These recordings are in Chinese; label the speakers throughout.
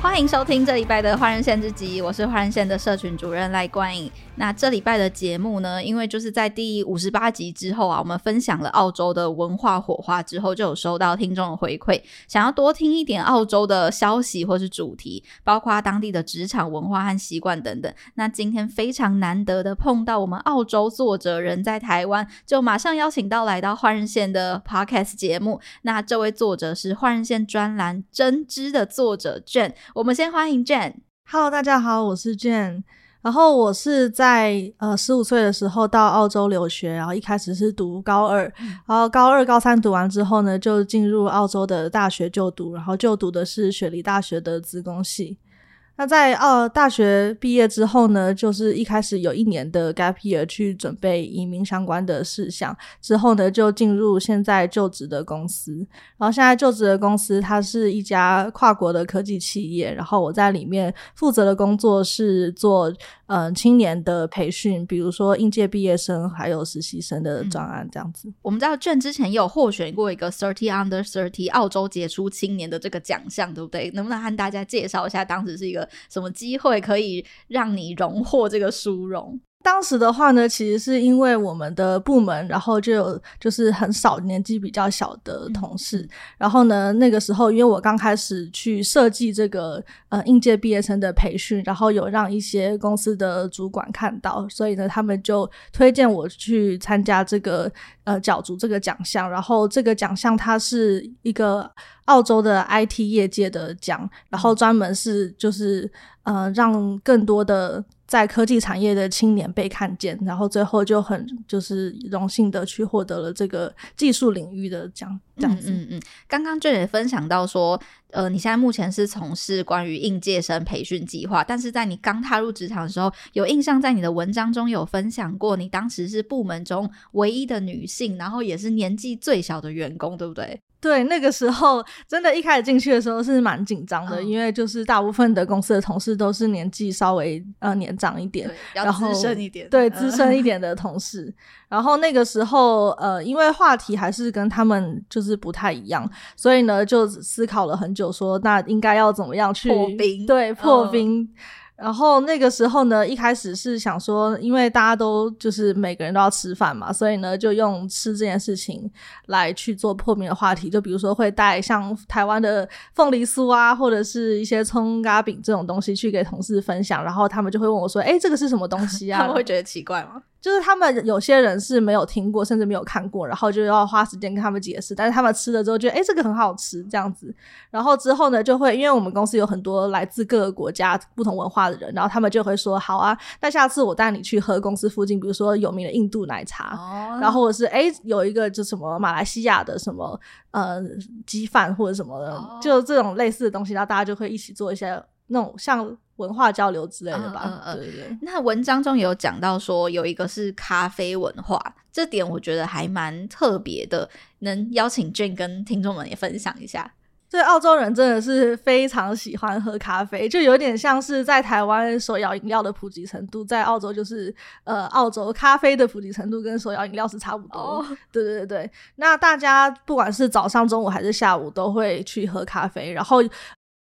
Speaker 1: 欢迎收听这礼拜的华人线之集，我是华人线的社群主任赖冠颖。那这礼拜的节目呢，因为就是在第五十八集之后啊，我们分享了澳洲的文化火花之后，就有收到听众的回馈，想要多听一点澳洲的消息或是主题，包括当地的职场文化和习惯等等。那今天非常难得的碰到我们澳洲作者人在台湾，就马上邀请到来到华人线的 Podcast 节目。那这位作者是华人线专栏真知的作者 Jane，我们先欢迎 Jane。
Speaker 2: Hello，大家好，我是 Jane。然后我是在呃十五岁的时候到澳洲留学，然后一开始是读高二，然后高二、高三读完之后呢，就进入澳洲的大学就读，然后就读的是雪梨大学的资工系。那在澳大学毕业之后呢，就是一开始有一年的 gap year 去准备移民相关的事项，之后呢就进入现在就职的公司。然后现在就职的公司它是一家跨国的科技企业，然后我在里面负责的工作是做嗯青年的培训，比如说应届毕业生还有实习生的专案这样子。
Speaker 1: 嗯、我们知道 Jane 之前也有获选过一个 Thirty Under Thirty 澳洲杰出青年的这个奖项，对不对？能不能和大家介绍一下当时是一个什么机会可以让你荣获这个殊荣？
Speaker 2: 当时的话呢，其实是因为我们的部门，然后就有就是很少年纪比较小的同事，嗯、然后呢，那个时候因为我刚开始去设计这个呃应届毕业生的培训，然后有让一些公司的主管看到，所以呢，他们就推荐我去参加这个呃角逐这个奖项，然后这个奖项它是一个澳洲的 IT 业界的奖，然后专门是就是呃让更多的。在科技产业的青年被看见，然后最后就很就是荣幸的去获得了这个技术领域的奖，这样子。嗯嗯，嗯。
Speaker 1: 刚刚就也分享到说，呃，你现在目前是从事关于应届生培训计划，但是在你刚踏入职场的时候，有印象在你的文章中有分享过，你当时是部门中唯一的女性，然后也是年纪最小的员工，对不对？
Speaker 2: 对，那个时候真的，一开始进去的时候是蛮紧张的，嗯、因为就是大部分的公司的同事都是年纪稍微呃年长一点，然后
Speaker 1: 资深一点，
Speaker 2: 对资深一点的同事。然后那个时候呃，因为话题还是跟他们就是不太一样，所以呢就思考了很久说，说那应该要怎么样去
Speaker 1: 破冰？
Speaker 2: 对，破冰。嗯然后那个时候呢，一开始是想说，因为大家都就是每个人都要吃饭嘛，所以呢，就用吃这件事情来去做破冰的话题。就比如说会带像台湾的凤梨酥啊，或者是一些葱嘎饼这种东西去给同事分享，然后他们就会问我说：“哎，这个是什么东西啊？”
Speaker 1: 他们会觉得奇怪吗？
Speaker 2: 就是他们有些人是没有听过，甚至没有看过，然后就要花时间跟他们解释。但是他们吃了之后觉得，诶，这个很好吃，这样子。然后之后呢，就会因为我们公司有很多来自各个国家、不同文化的人，然后他们就会说，好啊，那下次我带你去喝公司附近，比如说有名的印度奶茶，哦、然后或者是诶，有一个就什么马来西亚的什么呃鸡饭或者什么的，哦、就这种类似的东西，然后大家就会一起做一些那种像。文化交流之类的吧，嗯嗯嗯、对对对。
Speaker 1: 那文章中有讲到说有一个是咖啡文化，这点我觉得还蛮特别的，能邀请 Jane 跟听众们也分享一下。
Speaker 2: 对，澳洲人真的是非常喜欢喝咖啡，就有点像是在台湾手摇饮料的普及程度，在澳洲就是呃，澳洲咖啡的普及程度跟手摇饮料是差不多。对对对，那大家不管是早上、中午还是下午，都会去喝咖啡，然后。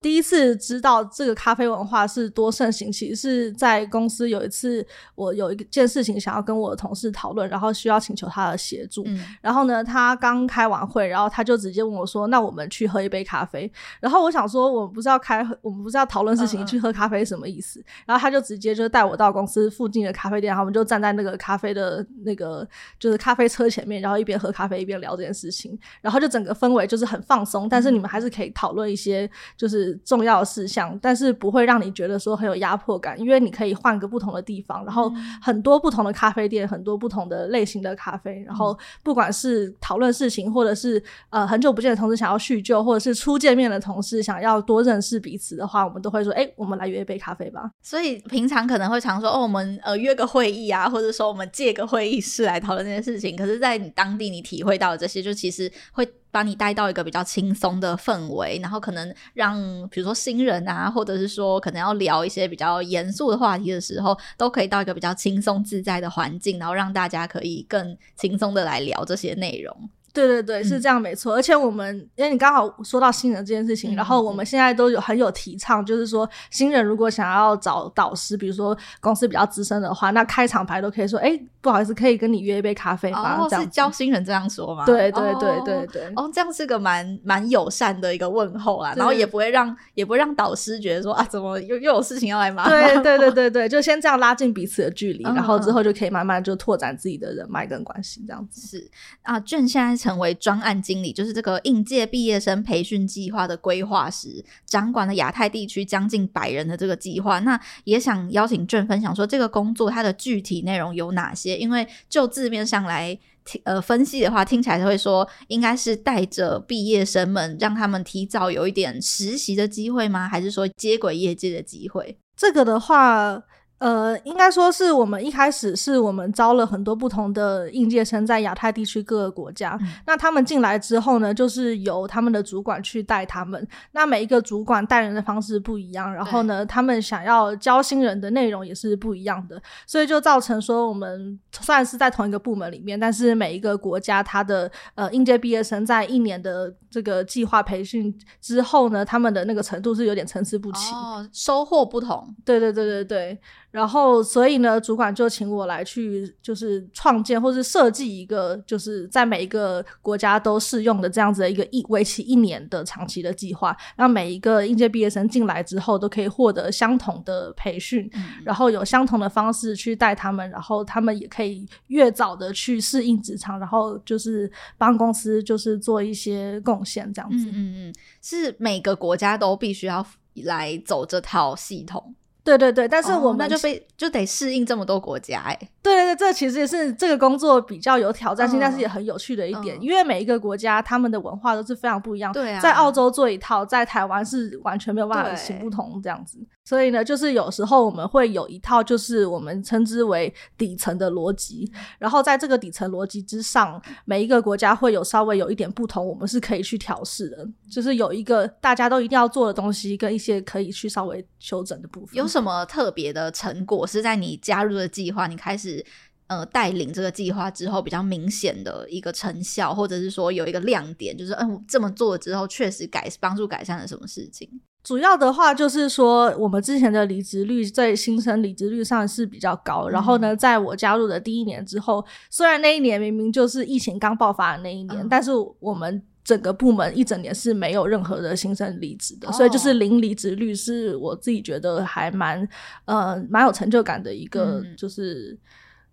Speaker 2: 第一次知道这个咖啡文化是多盛行，其实是在公司有一次，我有一件事情想要跟我的同事讨论，然后需要请求他的协助。嗯、然后呢，他刚开完会，然后他就直接问我说：“那我们去喝一杯咖啡？”然后我想说，我们不是要开，我们不是要讨论事情，去喝咖啡什么意思？嗯、然后他就直接就带我到公司附近的咖啡店，然后我们就站在那个咖啡的那个就是咖啡车前面，然后一边喝咖啡一边聊这件事情，然后就整个氛围就是很放松，但是你们还是可以讨论一些就是。重要的事项，但是不会让你觉得说很有压迫感，因为你可以换个不同的地方，然后很多不同的咖啡店，很多不同的类型的咖啡，然后不管是讨论事情，或者是呃很久不见的同事想要叙旧，或者是初见面的同事想要多认识彼此的话，我们都会说，哎，我们来约一杯咖啡吧。
Speaker 1: 所以平常可能会常说，哦，我们呃约个会议啊，或者说我们借个会议室来讨论这件事情。可是，在你当地你体会到的这些，就其实会把你带到一个比较轻松的氛围，然后可能让比如说新人啊，或者是说可能要聊一些比较严肃的话题的时候，都可以到一个比较轻松自在的环境，然后让大家可以更轻松的来聊这些内容。
Speaker 2: 对对对，是这样没错。嗯、而且我们，因为你刚好说到新人这件事情，嗯、然后我们现在都有很有提倡，就是说新人如果想要找导师，比如说公司比较资深的话，那开场白都可以说，哎，不好意思，可以跟你约一杯咖啡吗？
Speaker 1: 哦，是教新人这样说吗？
Speaker 2: 对对对对对。
Speaker 1: 哦，这样是个蛮蛮友善的一个问候啦，然后也不会让也不会让导师觉得说啊，怎么又又有事情要来麻烦？
Speaker 2: 对对对对 对，就先这样拉近彼此的距离，嗯、然后之后就可以慢慢就拓展自己的人脉跟关系，这样子。
Speaker 1: 是啊，俊现在成为专案。经理就是这个应届毕业生培训计划的规划师，掌管了亚太地区将近百人的这个计划。那也想邀请俊分享说，这个工作它的具体内容有哪些？因为就字面上来听呃分析的话，听起来会说应该是带着毕业生们，让他们提早有一点实习的机会吗？还是说接轨业界的机会？
Speaker 2: 这个的话。呃，应该说是我们一开始是我们招了很多不同的应届生在亚太地区各个国家。嗯、那他们进来之后呢，就是由他们的主管去带他们。那每一个主管带人的方式不一样，然后呢，他们想要教新人的内容也是不一样的，所以就造成说我们虽然是在同一个部门里面，但是每一个国家他的呃应届毕业生在一年的这个计划培训之后呢，他们的那个程度是有点参差不齐，
Speaker 1: 哦，收获不同。
Speaker 2: 对对对对对。然后，所以呢，主管就请我来去，就是创建或是设计一个，就是在每一个国家都适用的这样子的一个一为期一年的长期的计划，让每一个应届毕业生进来之后都可以获得相同的培训，嗯、然后有相同的方式去带他们，然后他们也可以越早的去适应职场，然后就是帮公司就是做一些贡献，这样子。
Speaker 1: 嗯嗯嗯，是每个国家都必须要来走这套系统。
Speaker 2: 对对对，但是我们、哦、
Speaker 1: 那就被就得适应这么多国家哎。
Speaker 2: 对对对，这其实也是这个工作比较有挑战性，嗯、但是也很有趣的一点，嗯、因为每一个国家他们的文化都是非常不一样。
Speaker 1: 对啊，
Speaker 2: 在澳洲做一套，在台湾是完全没有办法行不通这样子。所以呢，就是有时候我们会有一套，就是我们称之为底层的逻辑，然后在这个底层逻辑之上，每一个国家会有稍微有一点不同，我们是可以去调试的。就是有一个大家都一定要做的东西，跟一些可以去稍微修整的部分。
Speaker 1: 有什么特别的成果是在你加入的计划，你开始呃带领这个计划之后比较明显的一个成效，或者是说有一个亮点，就是嗯、呃、这么做之后确实改帮助改善了什么事情？
Speaker 2: 主要的话就是说，我们之前的离职率在新生离职率上是比较高。嗯、然后呢，在我加入的第一年之后，虽然那一年明明就是疫情刚爆发的那一年，嗯、但是我们整个部门一整年是没有任何的新生离职的，哦、所以就是零离职率，是我自己觉得还蛮呃蛮有成就感的一个就是。嗯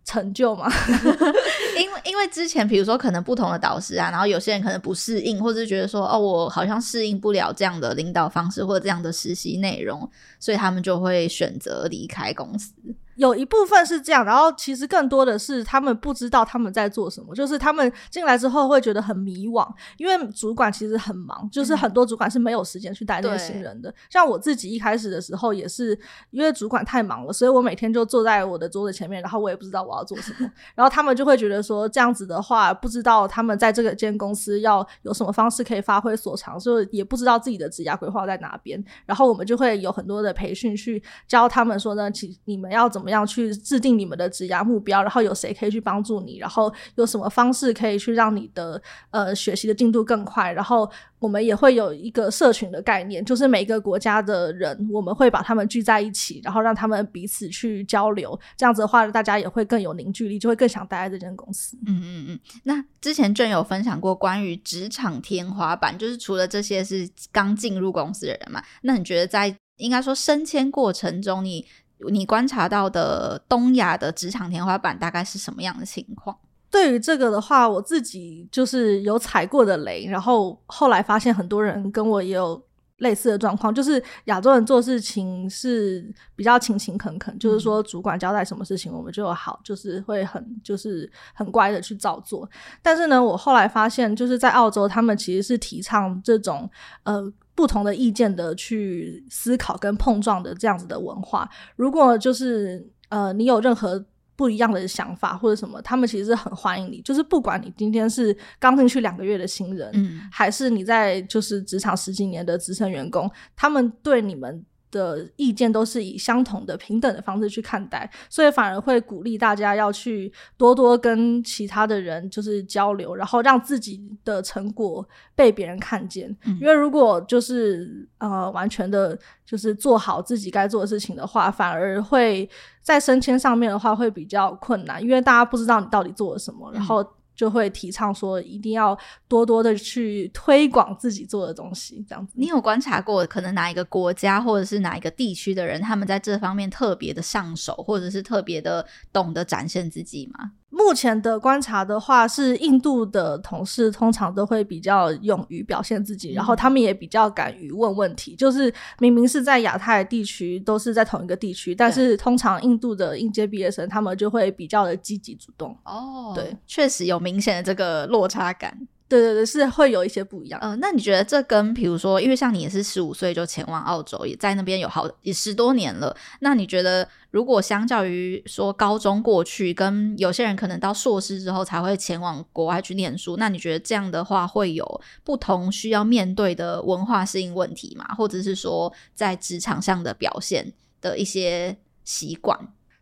Speaker 2: 成就嘛，
Speaker 1: 因为因为之前比如说可能不同的导师啊，然后有些人可能不适应，或者是觉得说哦，我好像适应不了这样的领导方式或者这样的实习内容，所以他们就会选择离开公司。
Speaker 2: 有一部分是这样，然后其实更多的是他们不知道他们在做什么，就是他们进来之后会觉得很迷惘，因为主管其实很忙，就是很多主管是没有时间去带那些新人的。对像我自己一开始的时候也是，因为主管太忙了，所以我每天就坐在我的桌子前面，然后我也不知道我要做什么，然后他们就会觉得说这样子的话，不知道他们在这个间公司要有什么方式可以发挥所长，所以也不知道自己的职业规划在哪边。然后我们就会有很多的培训去教他们说呢，其你们要怎么。怎么样去制定你们的职涯目标？然后有谁可以去帮助你？然后有什么方式可以去让你的呃学习的进度更快？然后我们也会有一个社群的概念，就是每个国家的人，我们会把他们聚在一起，然后让他们彼此去交流。这样子的话，大家也会更有凝聚力，就会更想待在这间公司。
Speaker 1: 嗯嗯嗯。那之前俊有分享过关于职场天花板，就是除了这些是刚进入公司的人嘛？那你觉得在应该说升迁过程中，你你观察到的东亚的职场天花板大概是什么样的情况？
Speaker 2: 对于这个的话，我自己就是有踩过的雷，然后后来发现很多人跟我也有类似的状况，就是亚洲人做事情是比较勤勤恳恳，嗯、就是说主管交代什么事情，我们就好，就是会很就是很乖的去照做。但是呢，我后来发现，就是在澳洲，他们其实是提倡这种呃。不同的意见的去思考跟碰撞的这样子的文化，如果就是呃你有任何不一样的想法或者什么，他们其实是很欢迎你。就是不管你今天是刚进去两个月的新人，嗯，还是你在就是职场十几年的资深员工，他们对你们的意见都是以相同的平等的方式去看待，所以反而会鼓励大家要去多多跟其他的人就是交流，然后让自己的成果被别人看见。嗯、因为如果就是呃完全的就是做好自己该做的事情的话，反而会在升迁上面的话会比较困难，因为大家不知道你到底做了什么，然后。就会提倡说，一定要多多的去推广自己做的东西，这样子。
Speaker 1: 你有观察过，可能哪一个国家或者是哪一个地区的人，他们在这方面特别的上手，或者是特别的懂得展现自己吗？
Speaker 2: 目前的观察的话，是印度的同事通常都会比较勇于表现自己，嗯、然后他们也比较敢于问问题。就是明明是在亚太地区，都是在同一个地区，但是通常印度的应届毕业生，他们就会比较的积极主动。
Speaker 1: 哦，对，确实有明显的这个落差感。
Speaker 2: 对对对，是会有一些不一样。
Speaker 1: 嗯、呃，那你觉得这跟比如说，因为像你也是十五岁就前往澳洲，也在那边有好也十多年了。那你觉得，如果相较于说高中过去，跟有些人可能到硕士之后才会前往国外去念书，那你觉得这样的话会有不同需要面对的文化适应问题吗？或者是说在职场上的表现的一些习惯？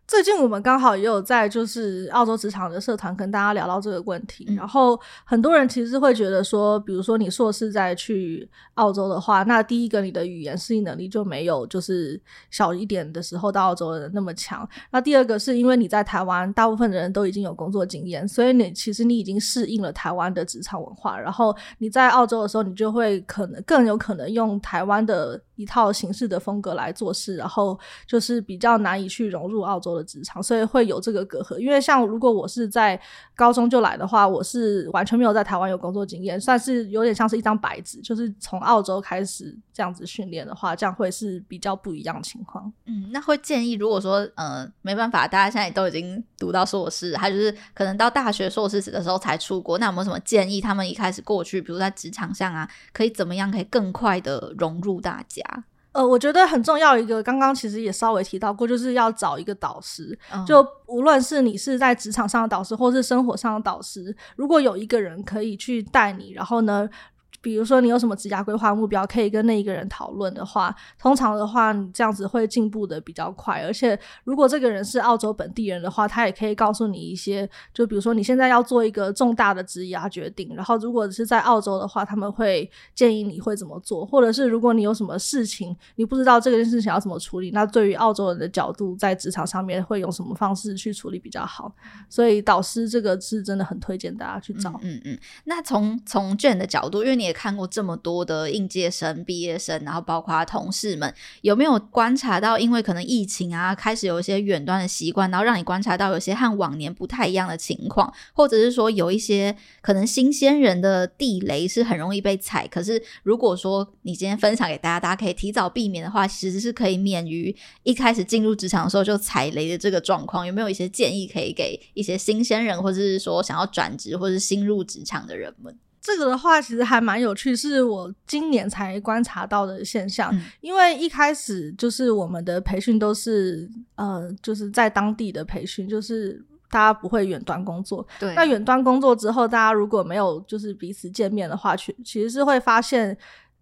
Speaker 2: 最近我们刚好也有在就是澳洲职场的社团跟大家聊到这个问题，嗯、然后很多人其实会觉得说，比如说你硕士再去澳洲的话，那第一个你的语言适应能力就没有就是小一点的时候到澳洲的人那么强。那第二个是因为你在台湾，大部分的人都已经有工作经验，所以你其实你已经适应了台湾的职场文化，然后你在澳洲的时候，你就会可能更有可能用台湾的一套形式的风格来做事，然后就是比较难以去融入澳洲的职场，所以会有这个隔阂。因为像如果我是在高中就来的话，我是完全没有在台湾有工作经验，算是有点像是一张白纸。就是从澳洲开始这样子训练的话，这样会是比较不一样的情况。
Speaker 1: 嗯，那会建议，如果说呃没办法，大家现在都已经读到硕士，还就是可能到大学硕士的时候才出国，那有没有什么建议？他们一开始过去，比如在职场上啊，可以怎么样可以更快的融入大家？
Speaker 2: 呃，我觉得很重要一个，刚刚其实也稍微提到过，就是要找一个导师。
Speaker 1: 嗯、
Speaker 2: 就无论是你是在职场上的导师，或是生活上的导师，如果有一个人可以去带你，然后呢，比如说你有什么职业规划目标，可以跟那一个人讨论的话，通常的话，你这样子会进步的比较快。而且，如果这个人是澳洲本地人的话，他也可以告诉你一些，就比如说你现在要做一个重大的职业决定，然后如果是在澳洲的话，他们会建议你会怎么做，或者是如果你有什么事情你不知道这个事情要怎么处理，那对于澳洲人的角度，在职场上面会用什么方式去处理比较好？所以，导师这个是真的很推荐大家去找。
Speaker 1: 嗯嗯，那从从卷的角度，因为你。看过这么多的应届生、毕业生，然后包括同事们，有没有观察到，因为可能疫情啊，开始有一些远端的习惯，然后让你观察到有些和往年不太一样的情况，或者是说有一些可能新鲜人的地雷是很容易被踩。可是如果说你今天分享给大家，大家可以提早避免的话，其实是可以免于一开始进入职场的时候就踩雷的这个状况。有没有一些建议可以给一些新鲜人，或者是说想要转职或者是新入职场的人们？
Speaker 2: 这个的话其实还蛮有趣，是我今年才观察到的现象。嗯、因为一开始就是我们的培训都是呃，就是在当地的培训，就是大家不会远端工作。
Speaker 1: 对。
Speaker 2: 那远端工作之后，大家如果没有就是彼此见面的话，其其实是会发现。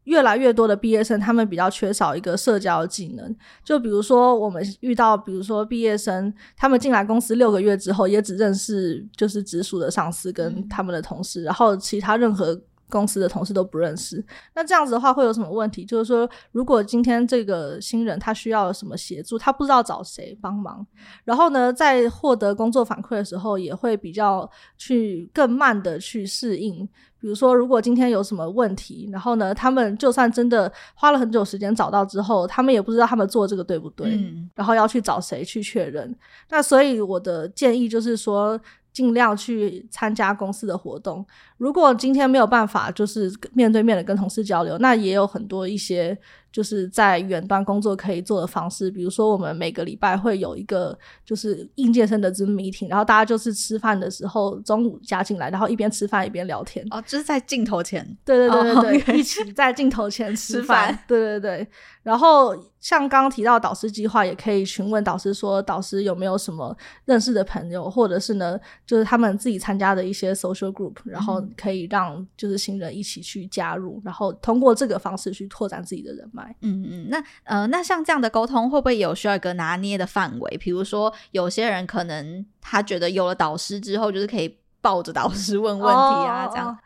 Speaker 2: 越来越多的毕业生，他们比较缺少一个社交技能。就比如说，我们遇到，比如说毕业生，他们进来公司六个月之后，也只认识就是直属的上司跟他们的同事，然后其他任何公司的同事都不认识。那这样子的话会有什么问题？就是说，如果今天这个新人他需要什么协助，他不知道找谁帮忙，然后呢，在获得工作反馈的时候，也会比较去更慢的去适应。比如说，如果今天有什么问题，然后呢，他们就算真的花了很久时间找到之后，他们也不知道他们做这个对不对，嗯，然后要去找谁去确认。那所以我的建议就是说，尽量去参加公司的活动。如果今天没有办法，就是面对面的跟同事交流，那也有很多一些。就是在远端工作可以做的方式，比如说我们每个礼拜会有一个就是应届生的 Zoom meeting，然后大家就是吃饭的时候中午加进来，然后一边吃饭一边聊天。
Speaker 1: 哦，就是在镜头前。
Speaker 2: 对对对对对，oh. 一起在镜头前 吃饭。对对对，然后像刚刚提到导师计划，也可以询问导师说，导师有没有什么认识的朋友，或者是呢，就是他们自己参加的一些 social group，然后可以让就是新人一起去加入，然后通过这个方式去拓展自己的人脉。
Speaker 1: 嗯嗯，那呃，那像这样的沟通会不会有需要一个拿捏的范围？比如说，有些人可能他觉得有了导师之后，就是可以抱着导师问问题啊，这样。
Speaker 2: 哦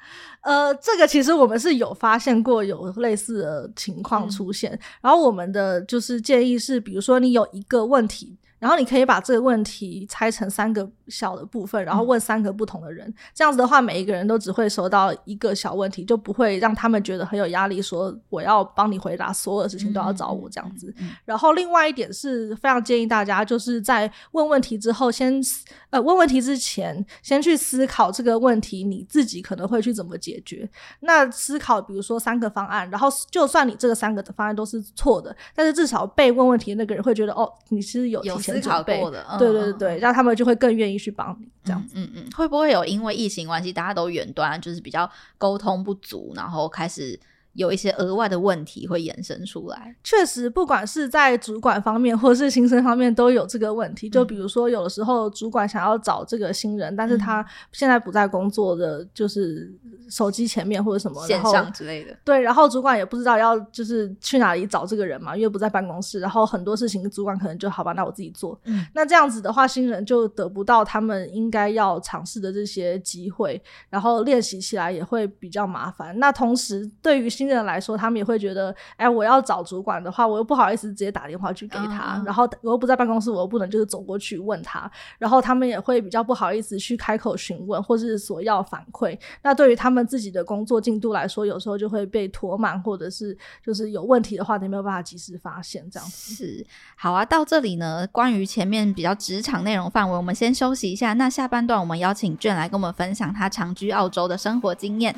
Speaker 2: 呃，这个其实我们是有发现过有类似的情况出现，嗯、然后我们的就是建议是，比如说你有一个问题。然后你可以把这个问题拆成三个小的部分，然后问三个不同的人。嗯、这样子的话，每一个人都只会收到一个小问题，就不会让他们觉得很有压力，说我要帮你回答所有的事情都要找我这样子。嗯嗯嗯、然后另外一点是非常建议大家，就是在问问题之后先，先呃问问题之前，先去思考这个问题你自己可能会去怎么解决。那思考比如说三个方案，然后就算你这个三个的方案都是错的，但是至少被问问题的那个人会觉得哦，你是有提。
Speaker 1: 思考过的，
Speaker 2: 对对对对，让他们就会更愿意去帮你这样子。
Speaker 1: 嗯嗯，会不会有因为疫情关系，大家都远端，就是比较沟通不足，然后开始。有一些额外的问题会衍生出来，
Speaker 2: 确实，不管是在主管方面或是新生方面都有这个问题。就比如说，有的时候主管想要找这个新人，嗯、但是他现在不在工作的，就是手机前面或者什么
Speaker 1: 线上之类的。
Speaker 2: 对，然后主管也不知道要就是去哪里找这个人嘛，因为不在办公室。然后很多事情主管可能就好吧，那我自己做。嗯，那这样子的话，新人就得不到他们应该要尝试的这些机会，然后练习起来也会比较麻烦。那同时，对于新人来说，他们也会觉得，哎，我要找主管的话，我又不好意思直接打电话去给他，uh. 然后我又不在办公室，我又不能就是走过去问他，然后他们也会比较不好意思去开口询问，或是索要反馈。那对于他们自己的工作进度来说，有时候就会被拖慢，或者是就是有问题的话，你没有办法及时发现。这样子
Speaker 1: 是好啊。到这里呢，关于前面比较职场内容范围，我们先休息一下。那下半段，我们邀请 Jhen 来跟我们分享他长居澳洲的生活经验。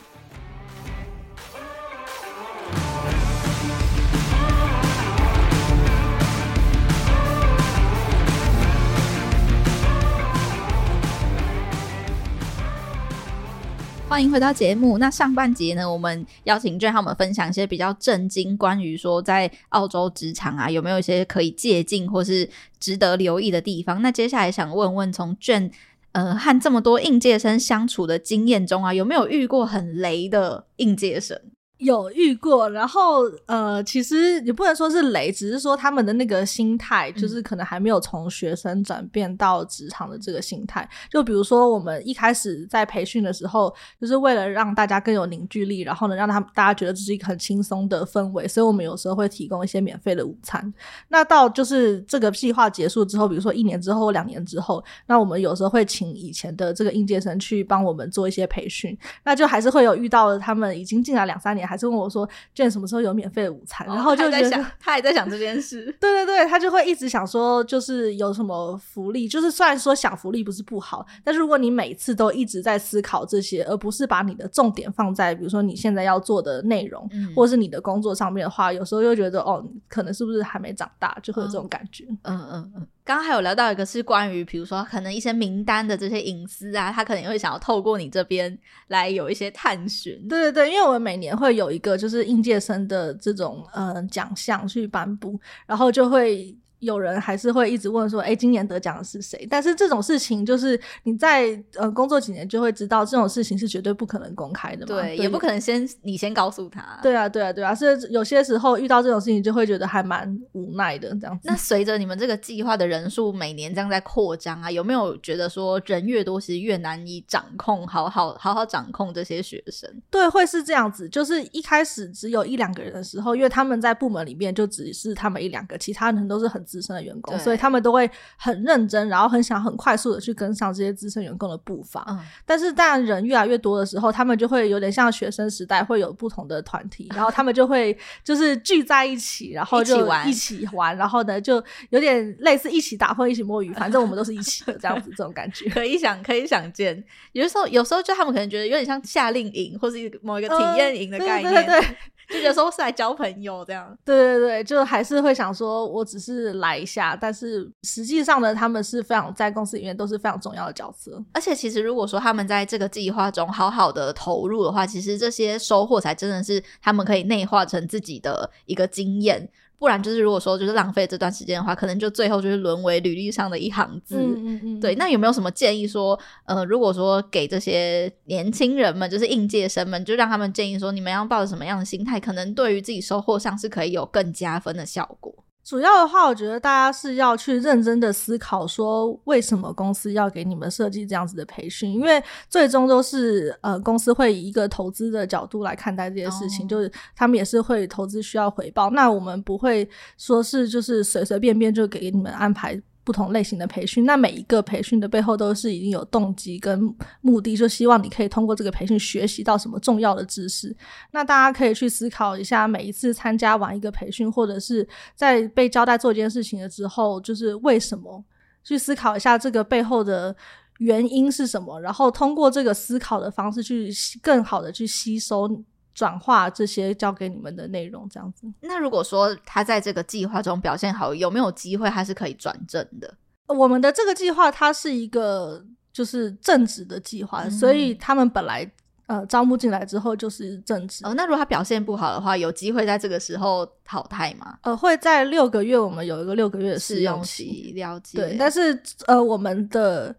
Speaker 1: 欢迎回到节目。那上半节呢，我们邀请 Jhen 和我们分享一些比较震惊，关于说在澳洲职场啊，有没有一些可以借鉴或是值得留意的地方。那接下来想问问，从卷呃和这么多应届生相处的经验中啊，有没有遇过很雷的应届生？
Speaker 2: 有遇过，然后呃，其实也不能说是雷，只是说他们的那个心态，就是可能还没有从学生转变到职场的这个心态。就比如说，我们一开始在培训的时候，就是为了让大家更有凝聚力，然后呢，让他们大家觉得这是一个很轻松的氛围，所以我们有时候会提供一些免费的午餐。那到就是这个计划结束之后，比如说一年之后或两年之后，那我们有时候会请以前的这个应届生去帮我们做一些培训，那就还是会有遇到他们已经进来两三年。还是问我说：“Jhen 什么时候有免费的午餐？”哦、然后就
Speaker 1: 在想，他也在想这件事。
Speaker 2: 对对对，他就会一直想说，就是有什么福利。就是虽然说想福利不是不好，但是如果你每次都一直在思考这些，而不是把你的重点放在比如说你现在要做的内容，嗯、或是你的工作上面的话，有时候又觉得哦，可能是不是还没长大，就会有这种感觉。嗯
Speaker 1: 嗯嗯。嗯刚刚还有聊到一个是关于，比如说可能一些名单的这些隐私啊，他可能会想要透过你这边来有一些探寻。
Speaker 2: 对对对，因为我们每年会有一个就是应届生的这种呃奖项去颁布，然后就会。有人还是会一直问说：“哎，今年得奖的是谁？”但是这种事情就是你在呃工作几年就会知道，这种事情是绝对不可能公开的嘛。
Speaker 1: 对，对也不可能先你先告诉他。
Speaker 2: 对啊，对啊，对啊，是有些时候遇到这种事情就会觉得还蛮无奈的这样子。
Speaker 1: 那随着你们这个计划的人数每年这样在扩张啊，有没有觉得说人越多，其实越难以掌控，好好好好掌控这些学生？
Speaker 2: 对，会是这样子。就是一开始只有一两个人的时候，因为他们在部门里面就只是他们一两个，其他人都是很资深的员工。所以他们都会很认真，然后很想很快速的去跟上这些资深员工的步伐。嗯，但是当然人越来越多的时候，他们就会有点像学生时代，会有不同的团体，然后他们就会 就是聚在一起，然后就一起玩，一起玩，然后呢就有点类似一起打混、一起摸鱼，反正我们都是一起的这样子，这种感觉
Speaker 1: 可以想可以想见。有的时候，有时候就他们可能觉得有点像夏令营，或是某一个体验营的概念。嗯，对对对对。就有时候是来交朋友这样，
Speaker 2: 对对对，就还是会想说，我只是来一下，但是实际上呢，他们是非常在公司里面都是非常重要的角色。
Speaker 1: 而且其实如果说他们在这个计划中好好的投入的话，其实这些收获才真的是他们可以内化成自己的一个经验。不然就是如果说就是浪费这段时间的话，可能就最后就是沦为履历上的一行字。
Speaker 2: 嗯嗯嗯。
Speaker 1: 对，那有没有什么建议说，呃，如果说给这些年轻人们，就是应届生们，就让他们建议说，你们要抱着什么样的心态，可能对于自己收获上是可以有更加分的效果？
Speaker 2: 主要的话，我觉得大家是要去认真的思考，说为什么公司要给你们设计这样子的培训，因为最终都是呃公司会以一个投资的角度来看待这件事情，哦、就是他们也是会投资需要回报，那我们不会说是就是随随便便就给你们安排。不同类型的培训，那每一个培训的背后都是已经有动机跟目的，就希望你可以通过这个培训学习到什么重要的知识。那大家可以去思考一下，每一次参加完一个培训，或者是在被交代做一件事情了之后，就是为什么？去思考一下这个背后的原因是什么，然后通过这个思考的方式去更好的去吸收。转化这些交给你们的内容，这样子。
Speaker 1: 那如果说他在这个计划中表现好，有没有机会他是可以转正的？
Speaker 2: 我们的这个计划它是一个就是正职的计划，嗯、所以他们本来呃招募进来之后就是正职。
Speaker 1: 哦，那如果他表现不好的话，有机会在这个时候淘汰吗？
Speaker 2: 呃，会在六个月，我们有一个六个月的试用期，
Speaker 1: 了解。
Speaker 2: 对，但是呃，我们的。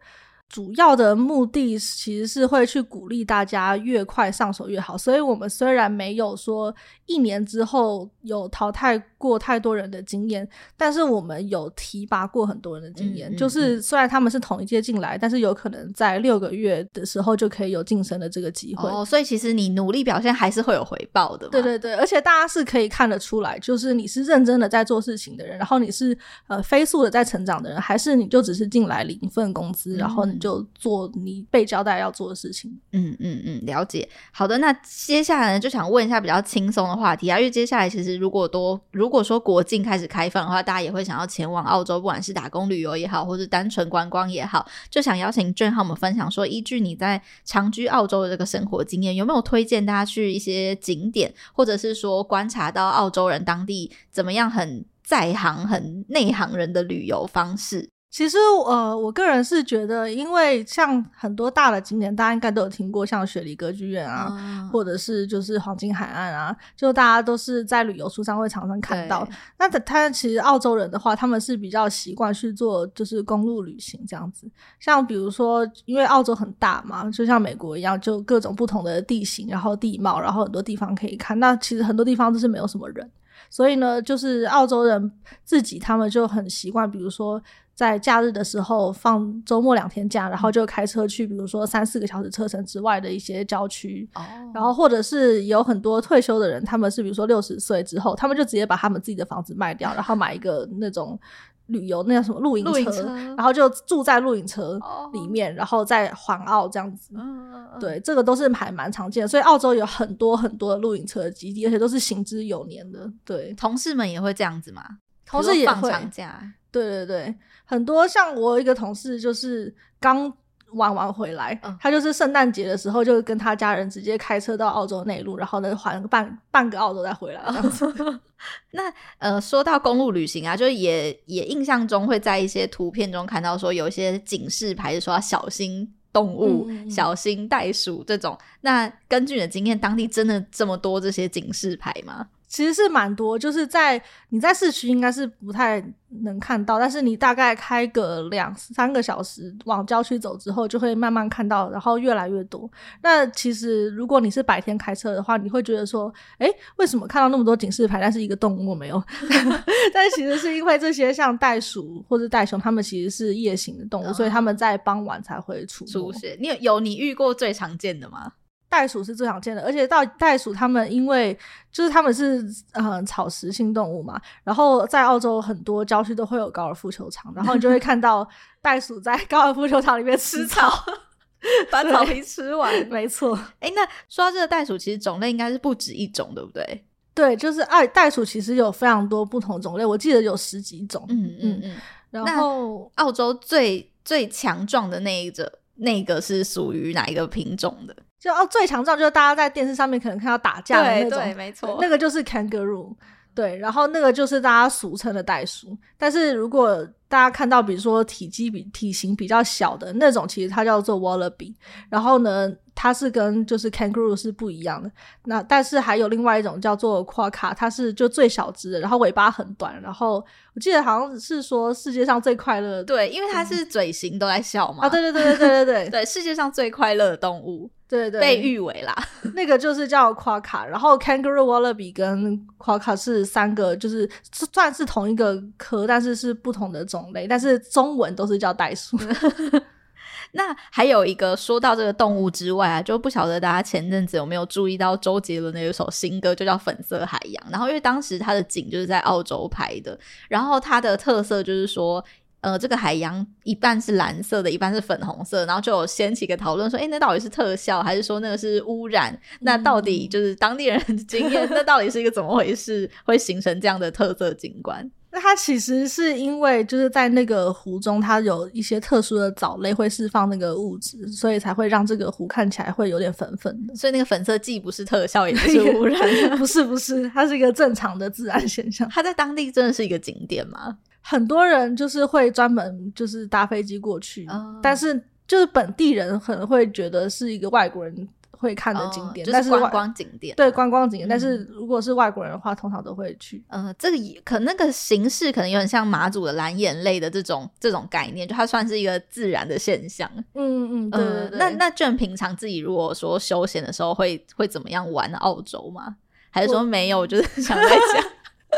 Speaker 2: 主要的目的其实是会去鼓励大家越快上手越好，所以我们虽然没有说一年之后有淘汰过太多人的经验，但是我们有提拔过很多人的经验。嗯嗯嗯、就是虽然他们是同一届进来，但是有可能在六个月的时候就可以有晋升的这个机会。
Speaker 1: 哦，所以其实你努力表现还是会有回报的。
Speaker 2: 对对对，而且大家是可以看得出来，就是你是认真的在做事情的人，然后你是呃飞速的在成长的人，还是你就只是进来领一份工资，嗯、然后你。就做你被交代要做的事情。
Speaker 1: 嗯嗯嗯，了解。好的，那接下来呢，就想问一下比较轻松的话题啊，因为接下来其实如果多如如果说国境开始开放的话，大家也会想要前往澳洲，不管是打工旅游也好，或是单纯观光也好，就想邀请俊浩我们分享说，依据你在长居澳洲的这个生活经验，有没有推荐大家去一些景点，或者是说观察到澳洲人当地怎么样很在行、很内行人的旅游方式？
Speaker 2: 其实，呃，我个人是觉得，因为像很多大的景点，大家应该都有听过，像雪梨歌剧院啊，嗯、或者是就是黄金海岸啊，就大家都是在旅游书上会常常看到。对那他其实澳洲人的话，他们是比较习惯去做就是公路旅行这样子。像比如说，因为澳洲很大嘛，就像美国一样，就各种不同的地形，然后地貌，然后很多地方可以看。那其实很多地方都是没有什么人，所以呢，就是澳洲人自己他们就很习惯，比如说。在假日的时候放周末两天假，然后就开车去，比如说三四个小时车程之外的一些郊区，哦、然后或者是有很多退休的人，他们是比如说六十岁之后，他们就直接把他们自己的房子卖掉，然后买一个那种旅游那叫什么露营车，然后就住在露营车里面，哦、然后再环澳这样子。嗯、对，这个都是还蛮常见的，所以澳洲有很多很多的露营车基地，而且都是行之有年的。对，
Speaker 1: 同事们也会这样子吗？
Speaker 2: 同事也会
Speaker 1: 放长假。
Speaker 2: 对对对，很多像我一个同事，就是刚玩完回来，嗯、他就是圣诞节的时候就跟他家人直接开车到澳洲内陆，然后呢环半半个澳洲再回来这样子。
Speaker 1: 那呃，说到公路旅行啊，就是也也印象中会在一些图片中看到说有一些警示牌，是说要小心动物、嗯、小心袋鼠这种。那根据你的经验，当地真的这么多这些警示牌吗？
Speaker 2: 其实是蛮多，就是在你在市区应该是不太能看到，但是你大概开个两三个小时往郊区走之后，就会慢慢看到，然后越来越多。那其实如果你是白天开车的话，你会觉得说，哎，为什么看到那么多警示牌，但是一个动物没有？但其实是因为这些像袋鼠或者袋熊，它们其实是夜行的动物，嗯、所以它们在傍晚才会出
Speaker 1: 出现。你有有你遇过最常见的吗？
Speaker 2: 袋鼠是最常见的，而且到袋鼠，它们因为就是它们是嗯草食性动物嘛，然后在澳洲很多郊区都会有高尔夫球场，然后你就会看到 袋鼠在高尔夫球场里面吃草，
Speaker 1: 把草皮吃完。
Speaker 2: 没错，
Speaker 1: 哎、欸，那说到这个袋鼠，其实种类应该是不止一种，对不对？
Speaker 2: 对，就是爱袋鼠其实有非常多不同种类，我记得有十几种。嗯嗯嗯。然后
Speaker 1: 澳洲最最强壮的那一个，那个是属于哪一个品种的？
Speaker 2: 就哦，最强壮就是大家在电视上面可能看到打架的那种，
Speaker 1: 对对，没错，
Speaker 2: 那个就是 kangaroo，对，然后那个就是大家俗称的袋鼠。但是如果大家看到，比如说体积比体型比较小的那种，其实它叫做 wallaby。然后呢，它是跟就是 kangaroo 是不一样的。那但是还有另外一种叫做 quokka，它是就最小只的，然后尾巴很短。然后我记得好像是说世界上最快乐的，
Speaker 1: 对，因为它是嘴型都在笑嘛。
Speaker 2: 啊，对对对对对对对，
Speaker 1: 对，世界上最快乐的动物。
Speaker 2: 对对，
Speaker 1: 被誉为啦，
Speaker 2: 那个就是叫 quokka，然后 kangaroo、wallaby 跟 quokka 是三个，就是算是同一个科，但是是不同的种类，但是中文都是叫袋鼠。
Speaker 1: 那还有一个说到这个动物之外啊，就不晓得大家前阵子有没有注意到周杰伦的一首新歌，就叫《粉色海洋》。然后因为当时他的景就是在澳洲拍的，然后它的特色就是说。呃，这个海洋一半是蓝色的，一半是粉红色，然后就有掀起一个讨论说，诶，那到底是特效还是说那个是污染？那到底就是当地人的经验，那到底是一个怎么回事，会形成这样的特色景观？
Speaker 2: 那它其实是因为就是在那个湖中，它有一些特殊的藻类会释放那个物质，所以才会让这个湖看起来会有点粉粉的。
Speaker 1: 所以那个粉色既不是特效，也不是污染，
Speaker 2: 不是不是，它是一个正常的自然现象。
Speaker 1: 它在当地真的是一个景点吗？
Speaker 2: 很多人就是会专门就是搭飞机过去，哦、但是就是本地人可能会觉得是一个外国人会看的景点，
Speaker 1: 哦、就是观光景点。
Speaker 2: 对，观光景点。嗯、但是如果是外国人的话，通常都会去。
Speaker 1: 嗯，这个也可那个形式可能有点像马祖的蓝眼泪的这种这种概念，就它算是一个自然的现象。
Speaker 2: 嗯嗯，对对对。
Speaker 1: 呃、那那就平常自己如果说休闲的时候会会怎么样玩澳洲吗？还是说没有？我 就是想在讲。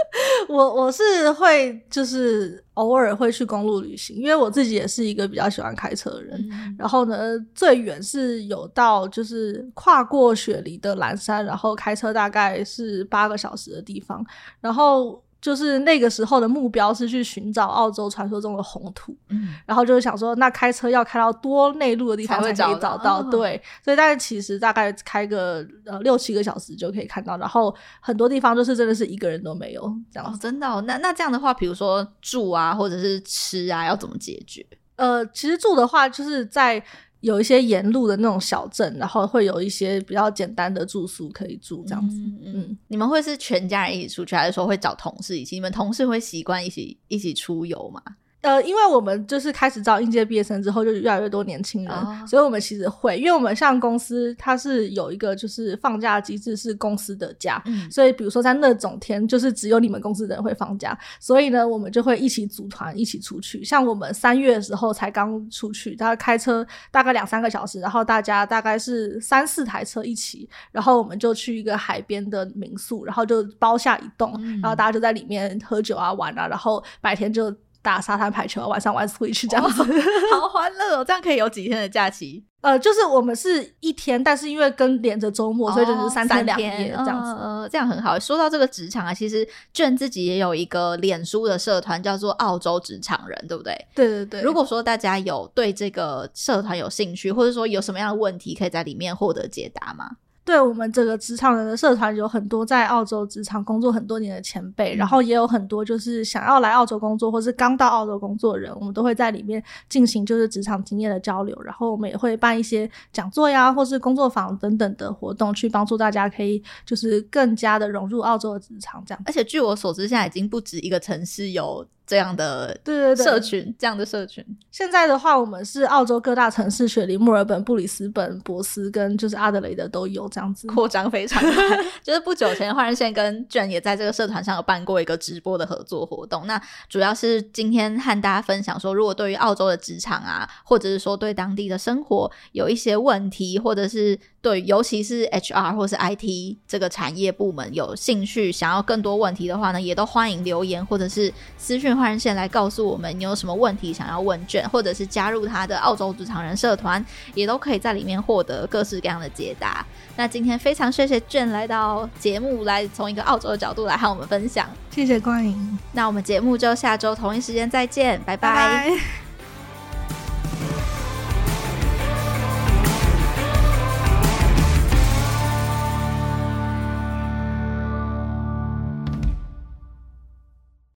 Speaker 2: 我我是会就是偶尔会去公路旅行，因为我自己也是一个比较喜欢开车的人。嗯、然后呢，最远是有到就是跨过雪梨的蓝山，然后开车大概是八个小时的地方，然后。就是那个时候的目标是去寻找澳洲传说中的红土，嗯，然后就是想说，那开车要开到多内陆的地方才可以找到，找到哦、对，所以但是其实大概开个呃六七个小时就可以看到，然后很多地方就是真的是一个人都没有这样、哦，
Speaker 1: 真的、哦，那那这样的话，比如说住啊，或者是吃啊，要怎么解决？
Speaker 2: 呃，其实住的话就是在。有一些沿路的那种小镇，然后会有一些比较简单的住宿可以住，这样子。嗯，
Speaker 1: 嗯，你们会是全家人一起出去，还是说会找同事一起？你们同事会习惯一起一起出游吗？
Speaker 2: 呃，因为我们就是开始招应届毕业生之后，就越来越多年轻人，oh. 所以我们其实会，因为我们像公司，它是有一个就是放假机制，是公司的假，嗯、所以比如说在那种天，就是只有你们公司的人会放假，所以呢，我们就会一起组团一起出去。像我们三月的时候才刚出去，大概开车大概两三个小时，然后大家大概是三四台车一起，然后我们就去一个海边的民宿，然后就包下一栋，嗯、然后大家就在里面喝酒啊玩啊，然后白天就。打沙滩排球，晚上玩 Switch 这样子，
Speaker 1: 好欢乐哦！这样可以有几天的假期？
Speaker 2: 呃，就是我们是一天，但是因为跟连着周末，哦、所以就是三天两夜这样子。
Speaker 1: 呃，这样很好。说到这个职场啊，其实卷自己也有一个脸书的社团，叫做澳洲职场人，对不对？
Speaker 2: 对对对。
Speaker 1: 如果说大家有对这个社团有兴趣，或者说有什么样的问题，可以在里面获得解答吗？
Speaker 2: 对我们这个职场人的社团，有很多在澳洲职场工作很多年的前辈，嗯、然后也有很多就是想要来澳洲工作或是刚到澳洲工作的人，我们都会在里面进行就是职场经验的交流，然后我们也会办一些讲座呀，或是工作坊等等的活动，去帮助大家可以就是更加的融入澳洲的职场这样。
Speaker 1: 而且据我所知，现在已经不止一个城市有。这样的对对对社群，这样的社群。
Speaker 2: 现在的话，我们是澳洲各大城市，雪梨、墨尔本、布里斯本、博斯跟就是阿德雷德都有这样子，
Speaker 1: 扩张非常快。就是不久前，换人线跟卷也在这个社团上有办过一个直播的合作活动。那主要是今天和大家分享说，如果对于澳洲的职场啊，或者是说对当地的生活有一些问题，或者是对尤其是 HR 或是 IT 这个产业部门有兴趣，想要更多问题的话呢，也都欢迎留言或者是私讯。换人线来告诉我们，你有什么问题想要问卷，或者是加入他的澳洲职场人社团，也都可以在里面获得各式各样的解答。那今天非常谢谢卷来到节目，来从一个澳洲的角度来和我们分享。
Speaker 2: 谢谢光临，
Speaker 1: 那我们节目就下周同一时间再见，拜拜。拜拜。